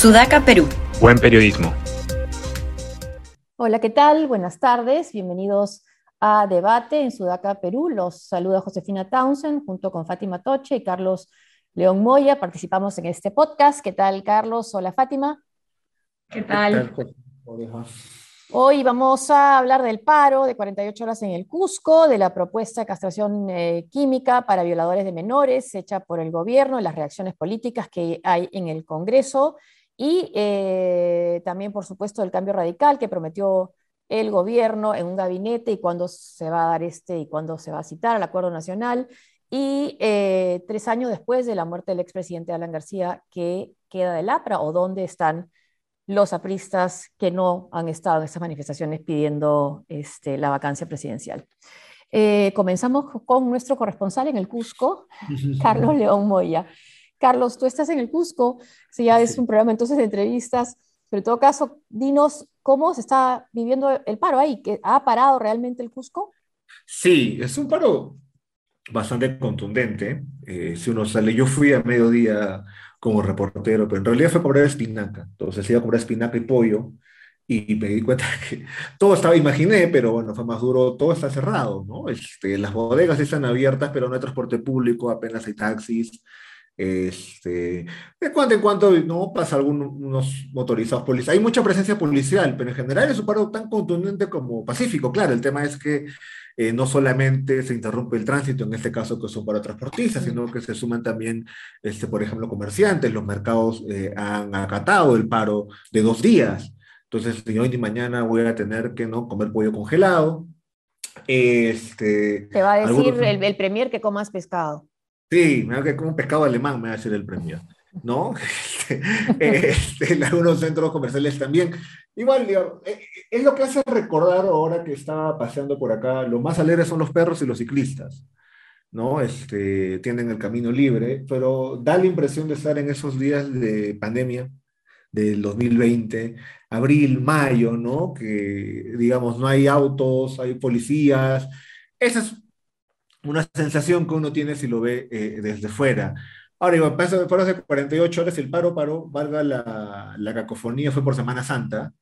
Sudaca, Perú. Buen periodismo. Hola, ¿qué tal? Buenas tardes. Bienvenidos a Debate en Sudaca, Perú. Los saluda Josefina Townsend junto con Fátima Toche y Carlos León Moya. Participamos en este podcast. ¿Qué tal, Carlos? Hola, Fátima. ¿Qué tal? Hoy vamos a hablar del paro de 48 horas en el Cusco, de la propuesta de castración eh, química para violadores de menores hecha por el gobierno, las reacciones políticas que hay en el Congreso y eh, también, por supuesto, el cambio radical que prometió el gobierno en un gabinete y cuándo se va a dar este y cuándo se va a citar al acuerdo nacional. Y eh, tres años después de la muerte del expresidente Alan García, ¿qué queda del APRA o dónde están los apristas que no han estado en esas manifestaciones pidiendo este, la vacancia presidencial. Eh, comenzamos con nuestro corresponsal en el Cusco, Carlos León Moya. Carlos, tú estás en el Cusco, si ya es un programa entonces de entrevistas, pero en todo caso, dinos cómo se está viviendo el paro ahí, que ha parado realmente el Cusco. Sí, es un paro bastante contundente. Eh, si uno sale, yo fui a mediodía como reportero, pero en realidad fue a comprar espinaca. Entonces iba a comprar espinaca y pollo y me di cuenta que todo estaba, imaginé, pero bueno, fue más duro, todo está cerrado, ¿no? Este, las bodegas están abiertas, pero no hay transporte público, apenas hay taxis. Este, de cuando en cuando no pasa algunos motorizados policiales. Hay mucha presencia policial, pero en general es un paro tan contundente como pacífico. Claro, el tema es que eh, no solamente se interrumpe el tránsito, en este caso que son para transportistas, sino que se suman también, este, por ejemplo, comerciantes. Los mercados eh, han acatado el paro de dos días. Entonces, ni hoy ni mañana voy a tener que no comer pollo congelado. Este, Te va a decir el, el premier que comas pescado. Sí, me va a como un pescado alemán, me va a decir el premier. ¿no? Este, este, en algunos centros comerciales también. Igual, digamos, eh, es lo que hace recordar ahora que estaba paseando por acá, lo más alegres son los perros y los ciclistas, ¿no? Este, tienen el camino libre, pero da la impresión de estar en esos días de pandemia del 2020, abril, mayo, ¿no? Que, digamos, no hay autos, hay policías. Esa es una sensación que uno tiene si lo ve eh, desde fuera. Ahora, Iván, fueron hace 48 horas, el paro paró, valga la, la cacofonía, fue por Semana Santa,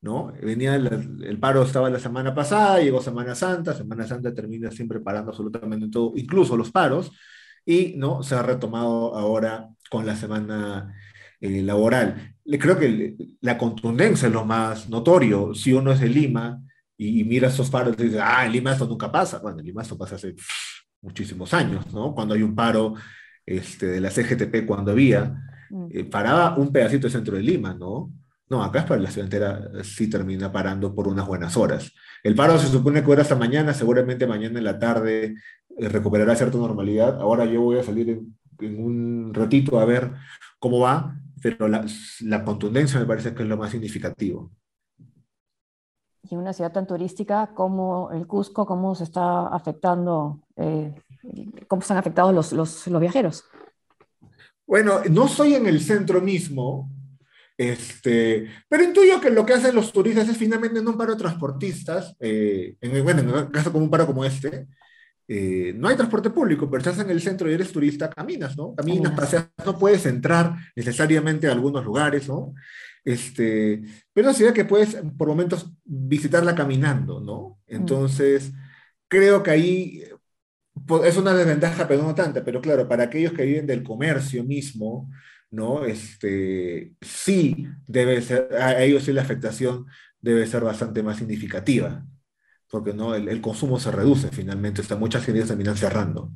¿no? Venía el, paro estaba la semana pasada, llegó Semana Santa, Semana Santa termina siempre parando absolutamente todo, incluso los paros, y no se ha retomado ahora con la semana eh, laboral. Creo que la contundencia es lo más notorio. Si uno es de Lima y, mira esos paros y dice, ah, en Lima esto nunca pasa. Bueno, en Lima esto pasa hace muchísimos años, ¿no? Cuando hay un paro este, de la CGTP cuando había, mm. eh, paraba un pedacito de centro de Lima, ¿no? No, acá es para la ciudad entera, sí termina parando por unas buenas horas. El paro se supone que era hasta mañana, seguramente mañana en la tarde eh, recuperará cierta normalidad. Ahora yo voy a salir en, un ratito a ver cómo va, pero la, la, contundencia me parece que es lo más significativo. Y una ciudad tan turística como el Cusco, ¿cómo se está afectando eh, cómo están afectados los, los, los, viajeros. Bueno, no estoy en el centro mismo, este, pero intuyo que lo que hacen los turistas es finalmente no un paro de transportistas, eh, en, bueno, en un caso como un paro como este, eh, no hay transporte público, pero estás en el centro y eres turista, caminas, ¿no? Caminas, paseas, no puedes entrar necesariamente a algunos lugares, ¿no? Este, pero es una ciudad que puedes por momentos visitarla caminando, ¿no? Mm. Entonces, creo que ahí es una desventaja, pero no tanta, pero claro, para aquellos que viven del comercio mismo, ¿no? Este, sí debe ser, a ellos sí la afectación debe ser bastante más significativa, porque ¿no? el, consumo se reduce finalmente, está, muchas ciudades terminan cerrando.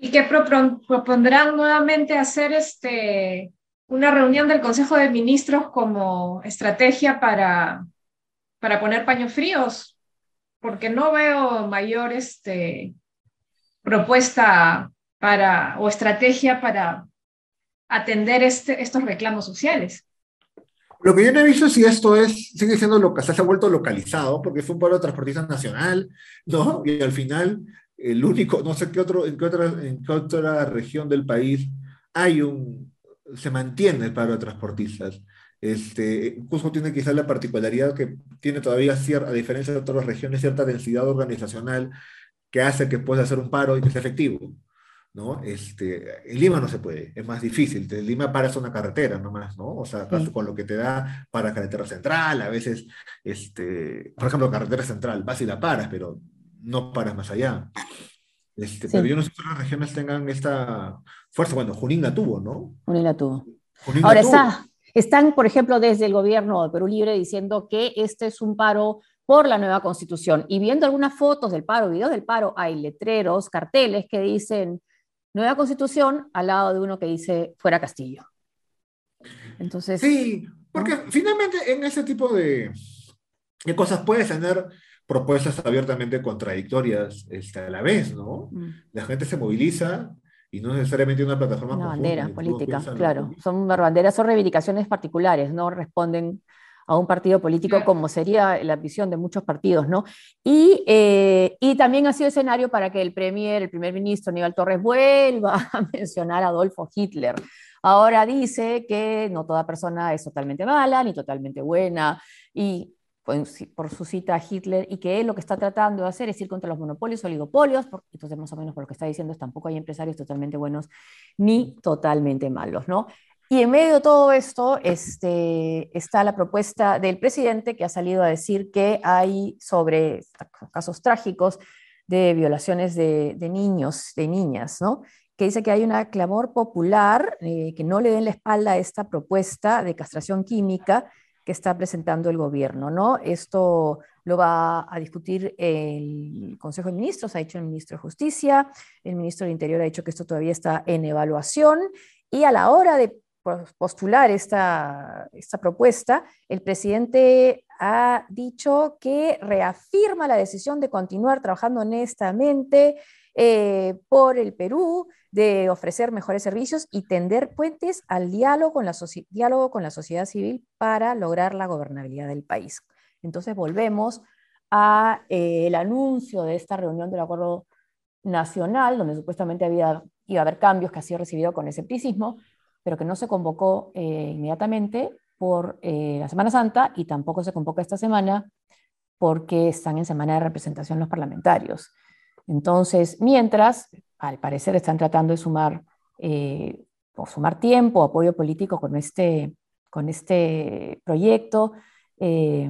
Y que propondrán nuevamente hacer este, una reunión del Consejo de Ministros como estrategia para, para poner paños fríos porque no veo mayor este, propuesta para, o estrategia para atender este, estos reclamos sociales. Lo que yo no he visto si esto es, sigue siendo lo que se ha vuelto localizado, porque es un pueblo transportista nacional, ¿no? Y al final, el único, no sé qué otro, en qué otra, en qué otra región del país hay un, se mantiene el paro de transportistas. Este, Cusco tiene quizás la particularidad que tiene todavía, cierta, a diferencia de otras regiones, cierta densidad organizacional que hace que pueda hacer un paro y que sea efectivo. ¿no? Este, en Lima no se puede, es más difícil. De Lima paras una carretera nomás, ¿no? O sea, con lo que te da para carretera central, a veces, este, por ejemplo, carretera central, vas y la paras, pero no paras más allá. Este, Pero yo no sé si otras regiones tengan esta fuerza. Bueno, Junín la tuvo, ¿no? Junín la tuvo. Ahora está, están, por ejemplo, desde el gobierno de Perú Libre diciendo que este es un paro por la nueva constitución. Y viendo algunas fotos del paro, videos del paro, hay letreros, carteles que dicen nueva constitución al lado de uno que dice fuera Castillo. Entonces. Sí, porque finalmente en ese tipo de, de cosas puedes tener propuestas abiertamente contradictorias este, a la vez, ¿no? Mm. La gente se moviliza y no necesariamente una plataforma. Una bandera política, claro. Son banderas, son reivindicaciones particulares, no responden a un partido político como sería la visión de muchos partidos, ¿no? Y, eh, y también ha sido escenario para que el premier, el primer ministro Aníbal Torres vuelva a mencionar a Adolfo Hitler. Ahora dice que no toda persona es totalmente mala ni totalmente buena y por su cita a Hitler y que él lo que está tratando de hacer es ir contra los monopolios, oligopolios, porque, entonces más o menos por lo que está diciendo es tampoco hay empresarios totalmente buenos ni totalmente malos, ¿no? Y en medio de todo esto este, está la propuesta del presidente que ha salido a decir que hay sobre casos trágicos de violaciones de, niños, de niñas, ¿no? que dice que hay un clamor popular eh, que no le den la espalda a esta propuesta de castración química que está presentando el gobierno, ¿no? Esto lo va a discutir el Consejo de Ministros, ha dicho el ministro de Justicia, el ministro del Interior ha dicho que esto todavía está en evaluación y a la hora de postular esta, esta propuesta, el presidente ha dicho que reafirma la decisión de continuar trabajando honestamente eh, por el Perú, de ofrecer mejores servicios y tender puentes al diálogo con la, diálogo con la sociedad civil para lograr la gobernabilidad del país. Entonces volvemos a eh, el anuncio de esta reunión del Acuerdo Nacional, donde supuestamente había, iba a haber cambios que ha sido recibido con escepticismo, pero que no se convocó eh, inmediatamente por la Semana Santa y tampoco se convoca esta semana porque están en semana de representación los parlamentarios. Entonces, mientras, al parecer están tratando de sumar, eh, o sumar tiempo, apoyo político con este, con este proyecto, eh,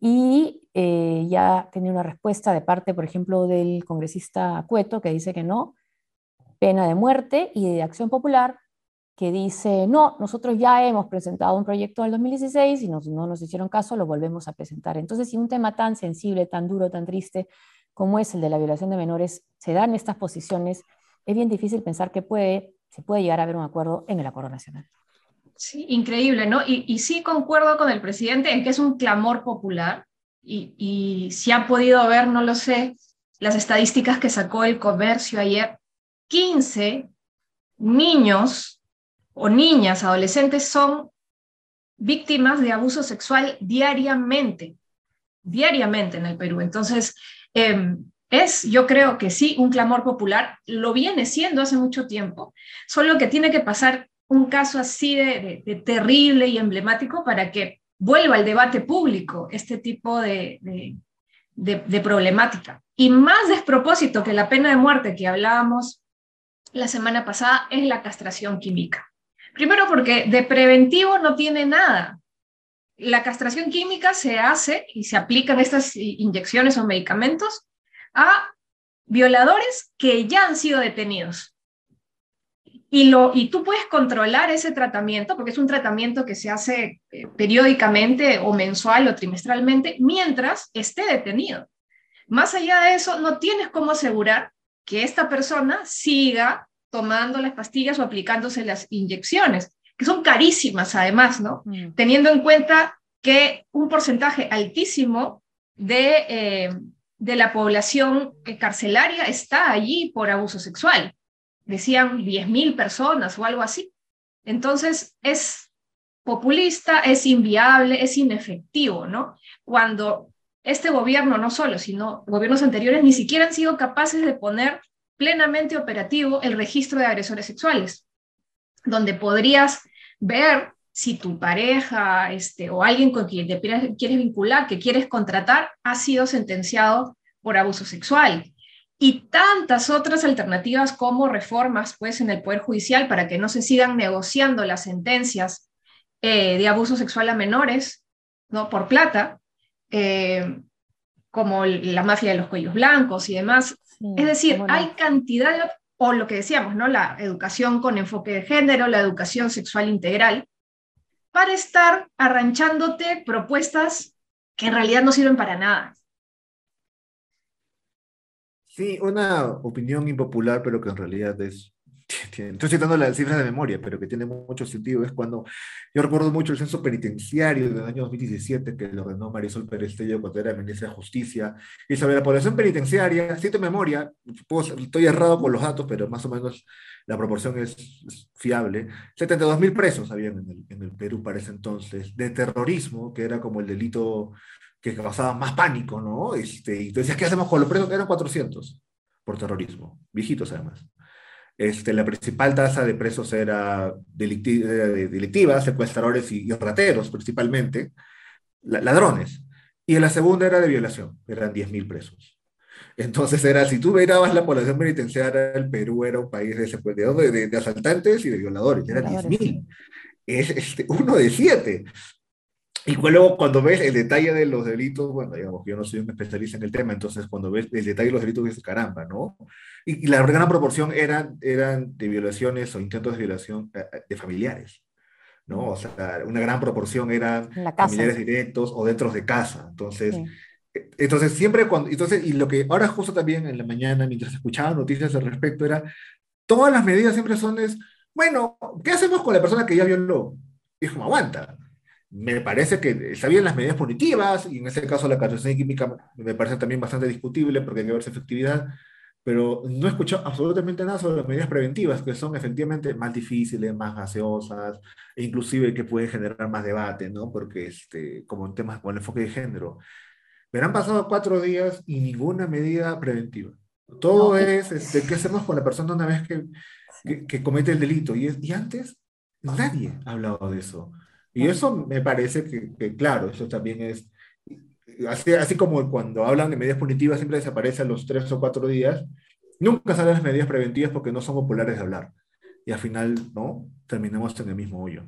y eh, ya tiene una respuesta de parte, por ejemplo, del congresista Cueto, que dice que no, pena de muerte, y de Acción Popular, que dice, no, nosotros ya hemos presentado un proyecto en el 2016 y no nos hicieron caso, lo volvemos a presentar. Entonces, si un tema tan sensible, tan duro, tan triste, como es el de la violación de menores, se dan estas posiciones, es bien difícil pensar que puede, se puede llegar a haber un acuerdo en el acuerdo nacional. Sí, increíble, ¿no? Y, sí concuerdo con el presidente en que es un clamor popular y, y si ha podido ver, no lo sé, las estadísticas que sacó el comercio ayer, 15 niños o niñas, adolescentes son víctimas de abuso sexual diariamente, diariamente en el Perú. Entonces, Em, es, yo creo que sí, un clamor popular, lo viene siendo hace mucho tiempo, solo que tiene que pasar un caso así de, terrible y emblemático para que vuelva al debate público este tipo de, de, problemática. Y más despropósito que la pena de muerte que hablábamos la semana pasada es la castración química. Primero porque de preventivo no tiene nada la castración química se hace y se aplican estas inyecciones o medicamentos a violadores que ya han sido detenidos. Y, tú puedes controlar ese tratamiento, porque es un tratamiento que se hace eh, periódicamente o mensual o trimestralmente, mientras esté detenido. Más allá de eso, no tienes cómo asegurar que esta persona siga tomando las pastillas o aplicándose las inyecciones que son carísimas además, ¿no? Mm. Teniendo en cuenta que un porcentaje altísimo de, eh, de la población carcelaria está allí por abuso sexual. Decían 10.000 personas o algo así. Entonces, es populista, es inviable, es inefectivo, ¿no? Cuando este gobierno, no solo, sino gobiernos anteriores, ni siquiera han sido capaces de poner plenamente operativo el registro de agresores sexuales donde podrías ver si tu pareja este, o alguien con quien te quieres vincular, que quieres contratar, ha sido sentenciado por abuso sexual. y tantas otras alternativas como reformas pues, en el Poder Judicial para que no se sigan negociando las sentencias eh, de abuso sexual a menores ¿no? por plata, eh, como la mafia de los cuellos blancos y demás. es decir, hay cantidad de, o lo que decíamos, ¿no? la educación con enfoque de género, la educación sexual integral, para estar arranchándote propuestas que en realidad no sirven para nada. Sí, una opinión impopular, pero que en realidad es... Estoy citando las cifras de memoria, pero que tiene mucho sentido. Es cuando yo recuerdo mucho el censo penitenciario del año 2017 que lo ordenó Marisol Pérez Tello cuando era ministra de Justicia. Y sobre la población penitenciaria, cito memoria, estoy errado con los datos, pero más o menos la proporción es, fiable. 72 mil presos habían en el, Perú para ese entonces, de terrorismo, que era como el delito que causaba más pánico, ¿no? Este, y tú decías, ¿qué hacemos con los presos? Eran 400 por terrorismo, viejitos además. Este, la principal tasa de presos era delictiva, secuestradores y, rateros principalmente, ladrones. Y la segunda era de violación, eran 10.000 presos. Entonces era, si tú mirabas la población penitenciaria, el Perú era un país de, de, de asaltantes y de violadores, eran 10.000. Es este, uno de siete. Y luego cuando ves el detalle de los delitos, bueno, digamos, yo no soy un especialista en el tema, entonces cuando ves el detalle de los delitos dices, caramba, ¿no? Y, la gran proporción eran, eran de violaciones o intentos de violación eh, eh, de familiares, ¿no? O sea, una gran proporción eran familiares directos o dentro de casa. Entonces, eh, entonces siempre cuando, entonces, y lo que ahora justo también en la mañana, mientras escuchaba noticias al respecto, era, todas las medidas siempre son es, bueno, ¿qué hacemos con la persona que ya violó? Como, aguanta me parece que está bien las medidas punitivas, y en ese caso la castración química me parece también bastante discutible porque hay que ver su efectividad, pero no he escuchado absolutamente nada sobre las medidas preventivas, que son efectivamente más difíciles, más gaseosas, e inclusive que pueden generar más debate, ¿no? Porque, este, como en temas con el enfoque de género, me han pasado cuatro días y ninguna medida preventiva. Todo es, este, ¿qué hacemos con la persona una vez que, que, que comete el delito? Y, y antes nadie ha hablado de eso. Y eso me parece que, claro, eso también es, así, así, como cuando hablan de medidas punitivas siempre desaparecen los tres o cuatro días, nunca salen las medidas preventivas porque no son populares de hablar. Y al final, ¿no? Terminamos en el mismo hoyo.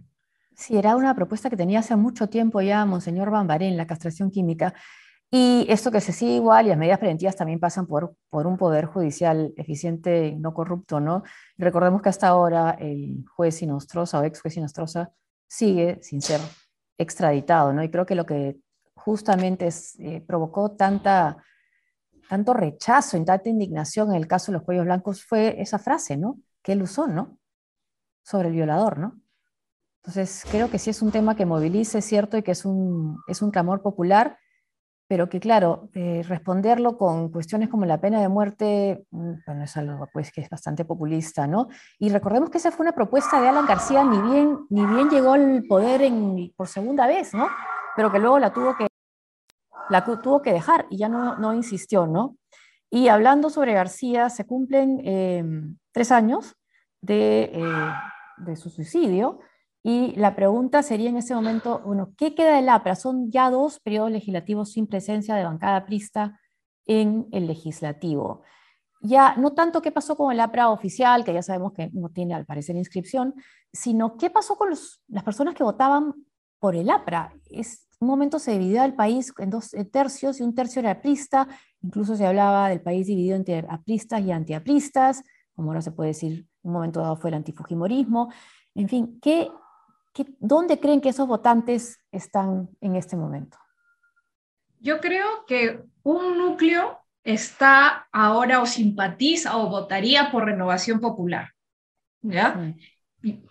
Sí, era una propuesta que tenía hace mucho tiempo ya Monseñor Bambarén, la castración química. Y esto que se sigue igual y las medidas preventivas también pasan por, por un poder judicial eficiente no corrupto, ¿no? Recordemos que hasta ahora el juez Sinostroza o ex juez Sinostroza sigue sin ser extraditado, ¿no? Y creo que lo que justamente eh, provocó tanta, tanto rechazo y tanta indignación en el caso de los cuellos blancos fue esa frase, ¿no? Que él usó, ¿no? Sobre el violador, ¿no? Entonces, creo que sí es un tema que movilice, es cierto, y que es un, es un clamor popular, pero que claro, eh, responderlo con cuestiones como la pena de muerte, mm, bueno, es algo pues, que es bastante populista, ¿no? Y recordemos que esa fue una propuesta de Alan García, ni bien, ni bien llegó al poder en, por segunda vez, ¿no? Pero que luego la tuvo que, la tuvo que dejar y ya no, no insistió, ¿no? Y hablando sobre García, se cumplen eh, tres años de, eh, de su suicidio, y la pregunta sería en ese momento, bueno, ¿qué queda del APRA? Son ya dos periodos legislativos sin presencia de bancada prista en el legislativo. Ya no tanto qué pasó con el APRA oficial, que ya sabemos que no tiene al parecer inscripción, sino qué pasó con las personas que votaban por el APRA. Es, un momento se dividió el país en dos tercios y un tercio era aprista, incluso se hablaba del país dividido entre apristas y antiapristas, como ahora se puede decir, un momento dado fue el antifujimorismo. En fin, ¿qué, ¿Dónde creen que esos votantes están en este momento? Yo creo que un núcleo está ahora o simpatiza o votaría por renovación popular. ¿ya?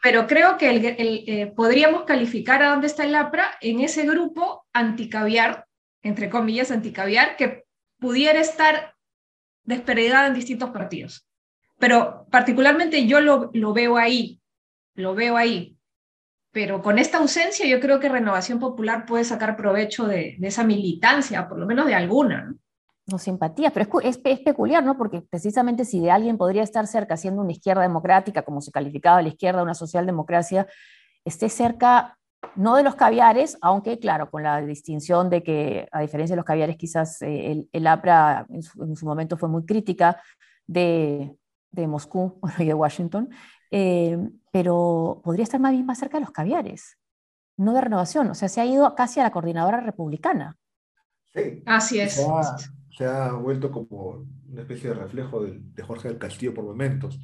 Pero creo que eh, podríamos calificar a dónde está el APRA en ese grupo anticaviar, entre comillas, anticaviar, que pudiera estar desperdigada en distintos partidos. Pero particularmente yo lo, lo veo ahí, lo veo ahí pero con esta ausencia yo creo que Renovación Popular puede sacar provecho de, esa militancia, por lo menos de alguna. ¿no? No simpatía, pero es, es, peculiar, ¿no? Porque precisamente si de alguien podría estar cerca, siendo una izquierda democrática, como se calificaba la izquierda, una socialdemocracia, esté cerca no de los caviares, aunque claro, con la distinción de que a diferencia de los caviares, quizás eh, el, APRA en su, momento fue muy crítica de, Moscú y de Washington, eh, pero podría estar más bien más cerca de los caviares, no de renovación, o sea, se ha ido casi a la coordinadora republicana. Sí, así es. Se ha, vuelto como una especie de reflejo de, Jorge del Castillo por momentos.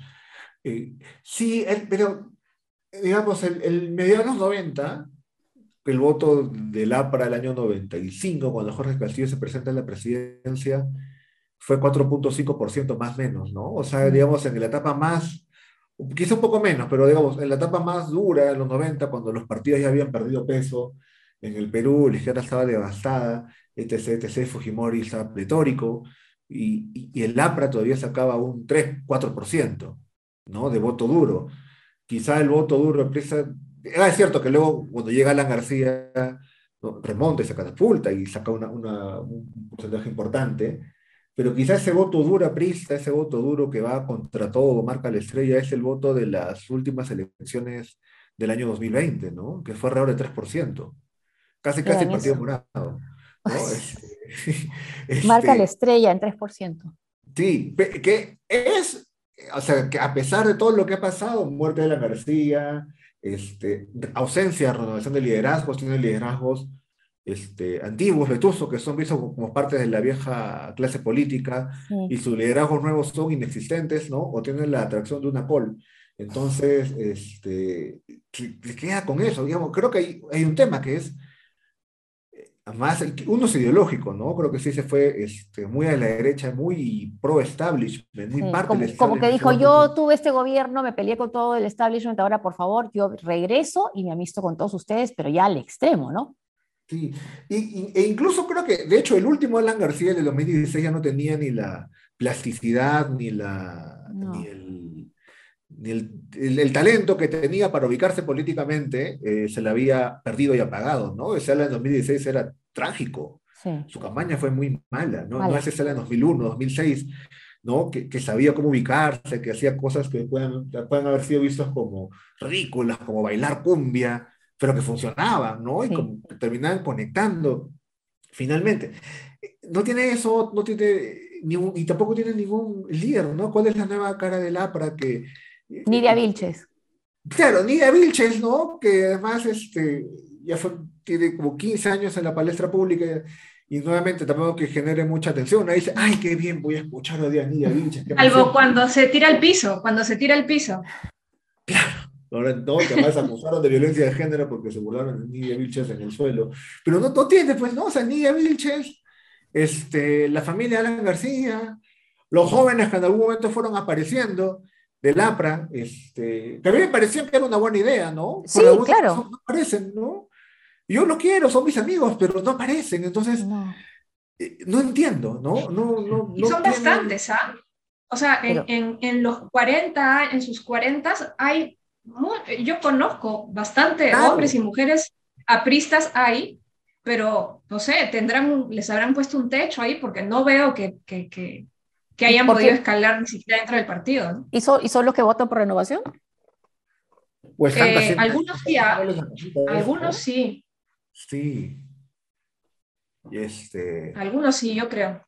Eh, sí, pero digamos, el, el medianos 90, el voto del APRA el año 95, cuando Jorge Castillo se presenta en la presidencia, fue 4.5% más menos, ¿no? O sea, digamos, en la etapa más, quizá un poco menos, pero digamos, en la etapa más dura, en los 90, cuando los partidos ya habían perdido peso, en el Perú la izquierda estaba devastada, etc., etc., Fujimori estaba pletórico, y, y, el APRA todavía sacaba un 3, 4%, ¿no? De voto duro quizá el voto duro empieza... Ah, es cierto que luego cuando llega Alan García remonta y se catapulta y saca una, un porcentaje importante, pero quizá ese voto duro aprista, ese voto duro que va contra todo, marca la estrella, es el voto de las últimas elecciones del año 2020, ¿no? Que fue alrededor de 3%. Casi, casi el Partido Morado. ¿no? Este, marca la estrella en 3%. Sí, que es o sea, que a pesar de todo lo que ha pasado, muerte de la García, este, ausencia, renovación de liderazgos, tiene liderazgos este, antiguos, vetusos, que son vistos como parte de la vieja clase política, y sus liderazgos nuevos son inexistentes, ¿no? O tienen la atracción de una col. Entonces, este, ¿qué queda con eso? Digamos, creo que hay, hay un tema que es más, uno es ideológico, ¿no? Creo que sí se fue este, muy a la derecha, muy pro-establishment, muy parte como, del Como que dijo, yo tuve este gobierno, me peleé con todo el establishment, ahora por favor, yo regreso y me amisto con todos ustedes, pero ya al extremo, ¿no? Sí, y, e incluso creo que, de hecho, el último Alan García de 2016 ya no tenía ni la plasticidad, ni, la, ni el el, talento que tenía para ubicarse políticamente eh, se le había perdido y apagado, ¿no? Ese en 2016 era trágico. Su campaña fue muy mala, ¿no? No es ese en 2001, 2006, ¿no? Que, que, sabía cómo ubicarse, que hacía cosas que pueden, pueden haber sido vistas como ridículas, como bailar cumbia, pero que funcionaban, ¿no? Y como, terminaban conectando. Finalmente, no tiene eso, no tiene ningún, y tampoco tiene ningún líder, ¿no? ¿Cuál es la nueva cara del APRA que, Nidia Vilches. Claro, Nidia Vilches, ¿no? Que además este, ya tiene como 15 años en la palestra pública y nuevamente tampoco que genere mucha atención. Ahí dice, ay, qué bien, voy a escuchar a Nidia Vilches. Algo cuando se tira al piso, cuando se tira al piso. Claro. Ahora no, que además acusaron de violencia de género porque se burlaron de Nidia Vilches en el suelo. Pero no, no tiene, pues, ¿no? O sea, Nidia Vilches, este, la familia Alan García, los jóvenes que en algún momento fueron apareciendo, del APRA, este, que a mí me parecía que era una buena idea, ¿no? Sí, claro. No aparecen, ¿no? Yo lo quiero, son mis amigos, pero no aparecen, entonces no, eh, entiendo, ¿no? no, no y son bastantes, ¿ah? O sea, en, en, los 40, en sus 40 hay, yo conozco bastante hombres y mujeres apristas ahí, pero no sé, tendrán, les habrán puesto un techo ahí porque no veo que, que, que, que hayan podido escalar ni siquiera dentro del partido. ¿Y, son, ¿Y son los que votan por renovación? Pues eh, algunos sí, algunos sí. Sí. Este... Algunos sí, yo creo.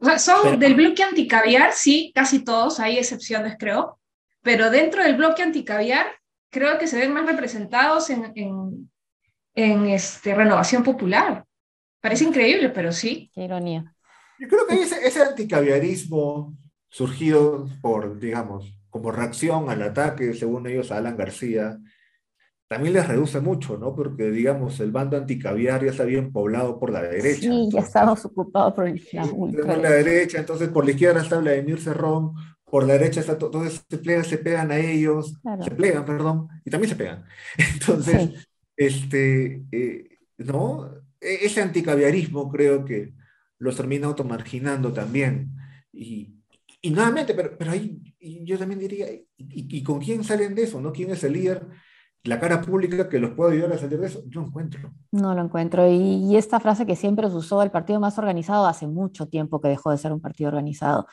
O sea, son del bloque anticaviar, sí, casi todos, hay excepciones, creo. Pero dentro del bloque anticaviar, creo que se ven más representados en, en, en este, renovación popular. Parece increíble, pero sí. Qué ironía. Yo creo que ese, ese anticaviarismo surgido por, digamos, como reacción al ataque, según ellos, a Alan García, también les reduce mucho, ¿no? Porque, digamos, el bando anticaviar ya está bien poblado por la derecha. Sí, ya estamos ocupados por el Por la derecha, entonces por la izquierda está Vladimir Cerrón, por la derecha está todo, entonces se, plegan, se pegan a ellos, se plegan, perdón, y también se pegan. Entonces, este, eh, ¿no? E, ese anticaviarismo creo que los termina automarginando también. Y, y nuevamente, pero, pero ahí yo también diría, ¿y, con quién salen de eso? ¿no? ¿Quién es el líder? La cara pública que los puede ayudar a salir de eso, yo no encuentro. No lo encuentro. Y, esta frase que siempre se usó, el partido más organizado, hace mucho tiempo que dejó de ser un partido organizado.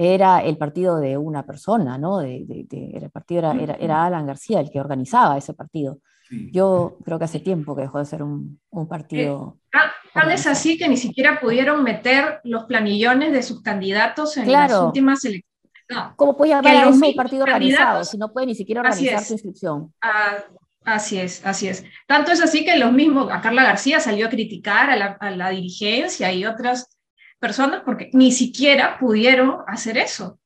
Era el partido de una persona, ¿no? De, el partido era, era, era, Alan García el que organizaba ese partido. Yo creo que hace tiempo que dejó de ser un, partido. Tal es así que ni siquiera pudieron meter los planillones de sus candidatos en las últimas elecciones. ¿Cómo puede llamar a un partido organizado si no puede ni siquiera organizar su inscripción? Ah, así es, así es. Tanto es así que los mismos, a Carla García salió a criticar a la, a la dirigencia y otras personas porque ni siquiera pudieron hacer eso.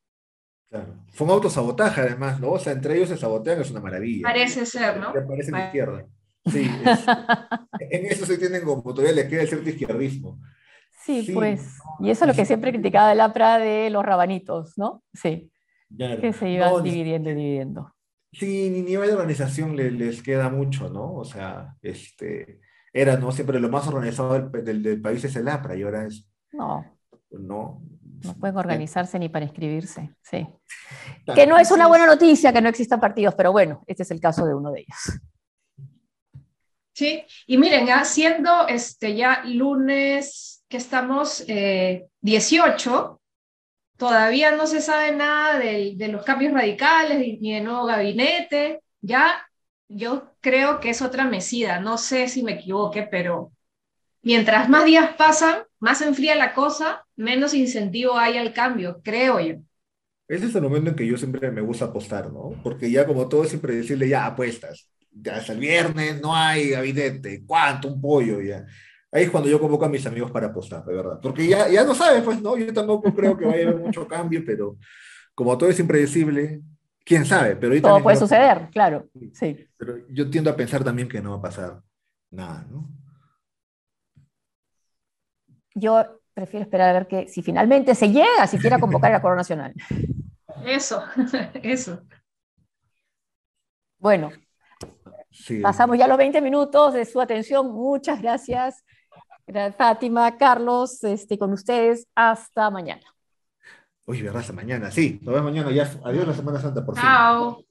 Claro. Fue un autosabotaje, además, ¿no? O sea, entre ellos se sabotean, es una maravilla. Parece ser, ¿no? Parece la izquierda. Sí, en eso se tienen como todavía le queda el cierto izquierdismo. Sí, pues. Y eso es lo que siempre criticaba el APRA de los rabanitos, ¿no? Sí. Que se iban dividiendo y dividiendo. Sí, ni nivel de organización les, queda mucho, ¿no? O sea, este, era, ¿no? Siempre lo más organizado del, del país es el APRA y ahora es. No. No, no pueden organizarse ni para inscribirse, sí. Que no es una buena noticia que no existan partidos, pero bueno, este es el caso de uno de ellos. Sí, y miren, ya siendo este ya lunes que estamos 18, eh, todavía no se sabe nada de, de los cambios radicales ni de nuevo gabinete. Ya yo creo que es otra mesida, no sé si me equivoque, pero mientras más días pasan, más enfría la cosa, menos incentivo hay al cambio, creo yo. Ese es el momento en que yo siempre me gusta apostar, ¿no? Porque ya como todo es decirle ya apuestas, ya hasta el viernes no hay gabinete, ¿cuánto? Un pollo, ya. Ahí es cuando yo convoco a mis amigos para apostar, de verdad. Porque ya, ya no sabes, pues, ¿no? Yo tampoco creo que vaya a haber mucho cambio, pero como todo es impredecible, quién sabe. Pero todo puede suceder, claro. Sí. Pero yo tiendo a pensar también que no va a pasar nada, ¿no? Yo prefiero esperar a ver que si finalmente se llega siquiera a convocar a la Corona Nacional. Eso, eso. Bueno, pasamos ya los 20 minutos de su atención. Muchas gracias, Fátima, Carlos, este, con ustedes. Hasta mañana. Uy, ¿verdad? Hasta mañana, sí. Nos vemos mañana ya. Adiós la Semana Santa, por fin. Chao.